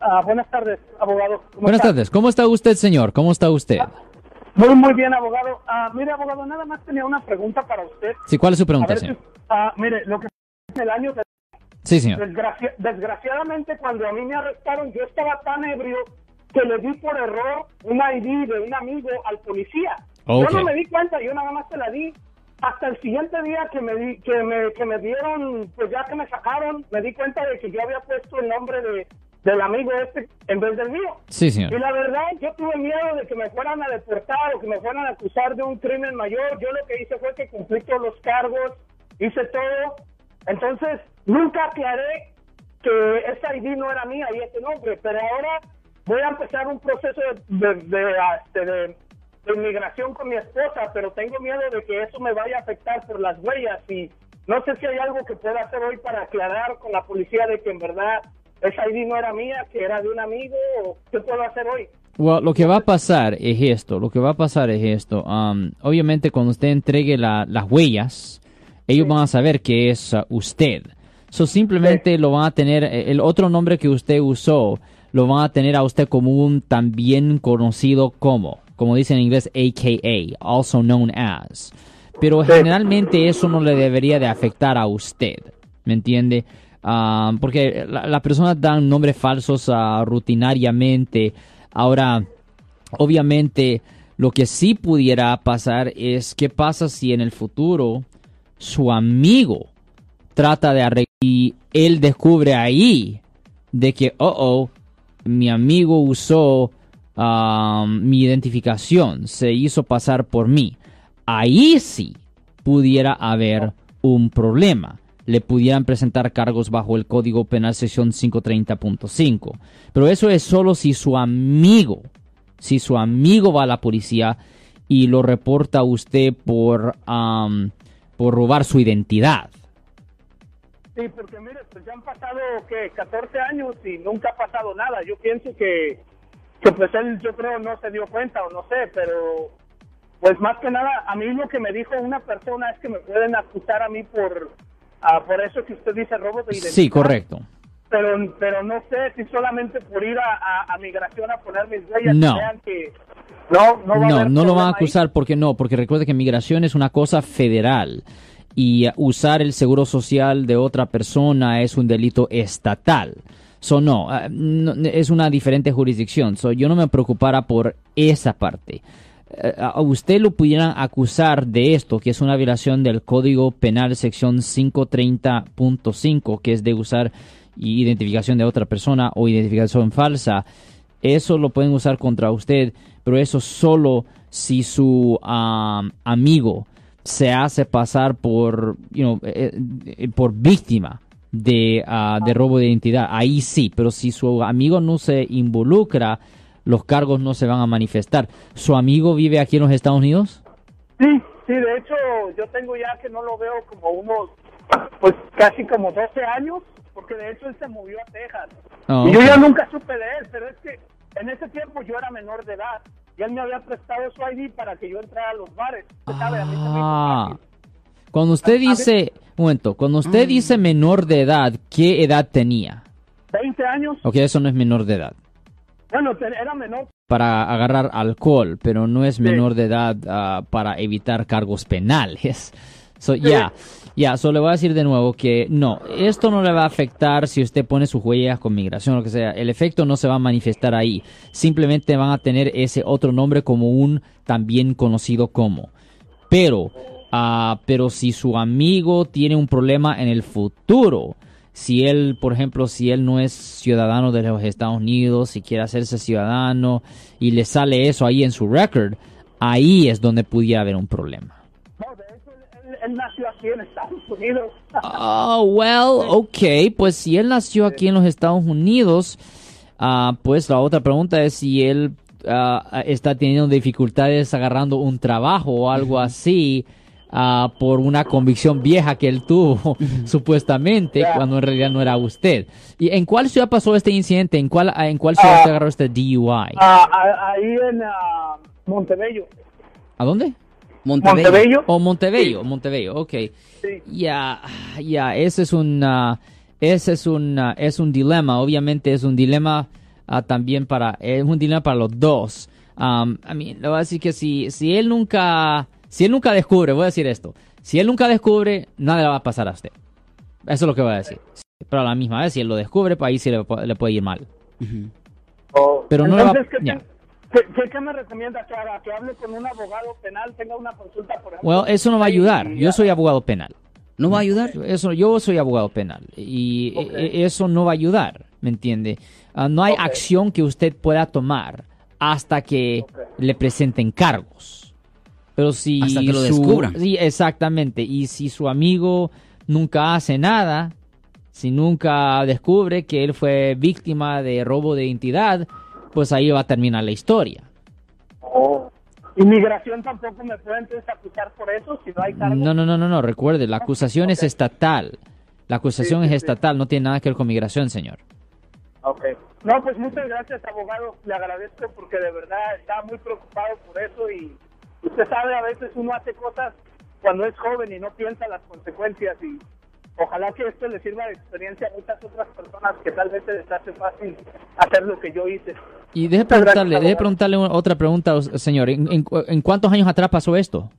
Ah, buenas tardes, abogado. Buenas tardes. ¿Cómo está usted, señor? ¿Cómo está usted? Muy, muy bien, abogado. Ah, mire, abogado, nada más tenía una pregunta para usted. Sí, ¿cuál es su pregunta, señor? Ah, mire, lo que en el año... De, sí, señor. desgraciadamente, cuando a mí me arrestaron, yo estaba tan ebrio que le di por error una ID de un amigo al policía. Yo no me di cuenta, yo nada más se la di hasta el siguiente día que me di, que me, que me dieron, pues ya que me sacaron, me di cuenta de que yo había puesto el nombre de, del amigo este en vez del mío. Sí, señor. Y la verdad, yo tuve miedo de que me fueran a deportar o que me fueran a acusar de un crimen mayor. Yo lo que hice fue que cumplí todos los cargos, hice todo. Entonces, nunca aclaré que esa ID no era mía y ese nombre, pero ahora voy a empezar un proceso de, de, este, de inmigración con mi esposa, pero tengo miedo de que eso me vaya a afectar por las huellas y no sé si hay algo que pueda hacer hoy para aclarar con la policía de que en verdad esa ID no era mía, que era de un amigo, qué puedo hacer hoy. Well, lo que va a pasar es esto, lo que va a pasar es esto. Um, obviamente cuando usted entregue las huellas, ellos van a saber que es uh, usted. So simplemente lo van a tener, eh, el otro nombre que usted usó, lo van a tener a usted como un también conocido como como dice en inglés AKA, also known as. Pero generalmente eso no le debería de afectar a usted, ¿me entiende? Ah, porque las personas dan nombres falsos uh, rutinariamente. Ahora, obviamente, lo que sí pudiera pasar es qué pasa si en el futuro su amigo trata de arreglar y él descubre ahí de que, oh, oh, mi amigo usó mi identificación, se hizo pasar por mí. Ahí sí pudiera haber un problema. Le pudieran presentar cargos bajo el Código Penal sección 530.5. Pero eso es solo si su amigo, si su amigo va a la policía y lo reporta a usted por, por robar su identidad. Sí, porque mire, pues ya han pasado que 14 años y nunca ha pasado nada. Yo pienso que que pues él yo creo no se dio cuenta o no sé, pero pues más que nada a mí lo que me dijo una persona es que me pueden acusar a mí por ah, por eso que usted dice robo de identidad. Sí, correcto. Pero pero no sé si solamente por ir a, a, migración a poner mis huellas no. que no no, va no, no lo van a acusar porque no, porque recuerde que migración es una cosa federal y usar el seguro social de otra persona es un delito estatal. So, no, ah, es una diferente jurisdicción. So, yo no me preocupara por esa parte. Eh, a usted lo pudieran acusar de esto, que es una violación del Código Penal sección 530.5, que es de usar identificación de otra persona o identificación falsa. Eso lo pueden usar contra usted, pero eso solo si su amigo se hace pasar por, you eh, eh, por víctima de, uh, de robo de identidad. Ahí sí, pero si su amigo no se involucra, los cargos no se van a manifestar. ¿Su amigo vive aquí en los Estados Unidos? Sí, sí, de hecho yo tengo ya que no lo veo como unos, pues casi como 12 años, porque de hecho él se movió a Texas. Ah, y yo ya nunca supe de él, pero es que en ese tiempo yo era menor de edad y él me había prestado su ID para que yo entrara a los bares. Ah. Cuando usted dice... Un momento, cuando usted mm. dice menor de edad, ¿qué edad tenía? 20 años. Ok, eso no es menor de edad. Bueno, era menor. Para agarrar alcohol, pero no es menor de edad ah, para evitar cargos penales. So, ya, ya, solo le voy a decir de nuevo que no, esto no le va a afectar si usted pone sus huellas con migración o lo que sea. El efecto no se va a manifestar ahí. Simplemente van a tener ese otro nombre como un también conocido como. Pero Ah, pero si su amigo tiene un problema en el futuro, si él, por ejemplo, si él no es ciudadano de los Estados Unidos, si quiere hacerse ciudadano y le sale eso ahí en su record, ahí es donde pudiera haber un problema. No, de hecho, él, nació aquí en Estados Unidos. oh, well, ok, pues si él nació aquí en los Estados Unidos, uh, pues la otra pregunta es si él uh, está teniendo dificultades agarrando un trabajo o algo así. Ah, por una convicción vieja que él tuvo, supuestamente, cuando en realidad no era usted. ¿Y en cuál ciudad pasó este incidente? ¿En cuál, en cuál ciudad se agarró este DUI? ahí en Montebello. ¿A dónde? Montebello. O oh, Montebello, Montebello, ok. Ya, ya, ese es un, ese es un, es un dilema, obviamente es un dilema ah, también para, es un dilema para los dos. Um, a mí, le voy a decir que si, si él nunca, si él nunca descubre, voy a decir esto, si él nunca descubre, nada le va a pasar a usted. Eso es lo que voy a decir. Pero a la misma vez, si él lo descubre, pues ahí sí le, pu- le puede ir mal. O- Pero no le va- Entonces, ¿qué, ya. qué- qué- qué me recomienda que haga? ¿Que hable con un abogado penal, tenga una consulta, por ejemplo? Well, eso no va a ayudar. Yo soy abogado penal. ¿No va a ayudar? Eso, yo soy abogado penal y Ok. e- eso no va a ayudar, ¿me entiende? Ah, no hay acción que usted pueda tomar hasta que le presenten cargos. Pero si Hasta que lo su- descubran. Sí, exactamente. Y si su amigo nunca hace nada, si nunca descubre que él fue víctima de robo de identidad, pues ahí va a terminar la historia. o- Inmigración tampoco me puede entonces acusar por eso, si no hay cargo. No, no, no, no, no. Recuerde, la acusación es estatal. La acusación Sí, es sí, sí. estatal, no tiene nada que ver con migración, señor. Ok. No, pues muchas gracias, abogado. Le agradezco porque de verdad estaba muy preocupado por eso y usted sabe, a veces uno hace cosas cuando es joven y no piensa las consecuencias y ojalá que esto le sirva de experiencia a muchas otras personas que tal vez se les hace fácil hacer lo que yo hice. Y deje preguntarle, deje preguntarle otra pregunta, señor. ¿En, en, cu- en cuántos años atrás pasó esto?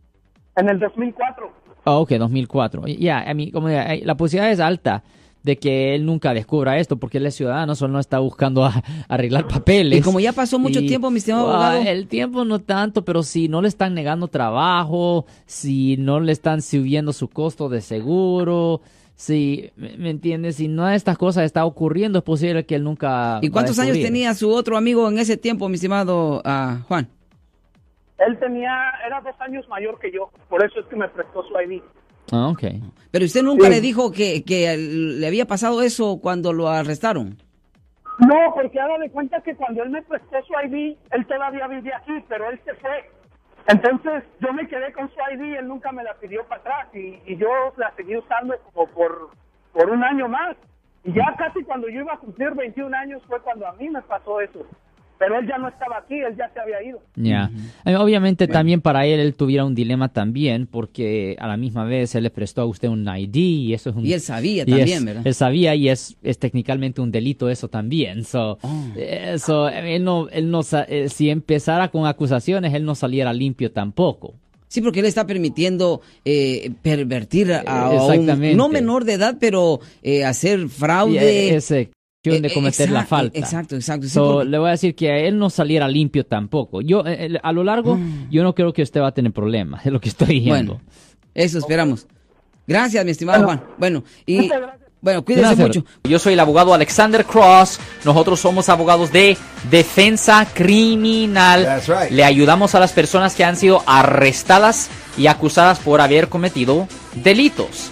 En el 2004. Ah, ok, 2004. Y- Ya, a mí, como ya, eh, la posibilidad es alta de que él nunca descubra esto, porque él es ciudadano, solo no está buscando a- arreglar papeles. Y como ya pasó mucho Y- tiempo, mi estimado abogado. El tiempo no tanto, pero si no le están negando trabajo, si no le están subiendo su costo de seguro, si, ¿me entiendes? Si nada de estas cosas está ocurriendo, es posible que él nunca... ¿Y cuántos años tenía su otro amigo en ese tiempo, mi estimado ah, Juan? Él tenía, era dos años mayor que yo, por eso es que me prestó su ID. Ah, ok. Pero usted nunca Sí. le dijo que, que le había pasado eso cuando lo arrestaron. No, porque haga de cuenta que cuando él me prestó su ID, él todavía vivía aquí, pero él se fue. Entonces yo me quedé con su ID, él nunca me la pidió para atrás y, y yo la seguí usando como por, por un año más. Y ya casi cuando yo iba a cumplir 21 años fue cuando a mí me pasó eso. Pero él ya no estaba aquí, él ya se había ido. Ya. Eh, Obviamente también para él él tuviera un dilema también porque a la misma vez él le prestó a usted un ID y eso es un Y él sabía y también, es- ¿verdad? Él sabía y es, es técnicamente un delito eso también. So, Oh. eso, él no, él no, eh, si empezara con acusaciones él no saliera limpio tampoco. Sí, porque él está permitiendo eh, pervertir a, a un, no menor de edad, pero eh, hacer fraude. eh, ese de Eh, cometer la exacto, falta. exacto, exacto, sí, So, porque- Le voy a decir que a él no saliera limpio tampoco. Yo, eh, eh, a lo largo, Mm. yo no creo que usted va a tener problemas, es lo que estoy diciendo. Bueno, eso esperamos. Gracias, mi estimado Bueno. Juan. Bueno, y bueno, cuídese Gracias. mucho. Yo soy el abogado Alexander Cross. Nosotros somos abogados de defensa criminal. That's right. Le ayudamos a las personas que han sido arrestadas y acusadas por haber cometido delitos.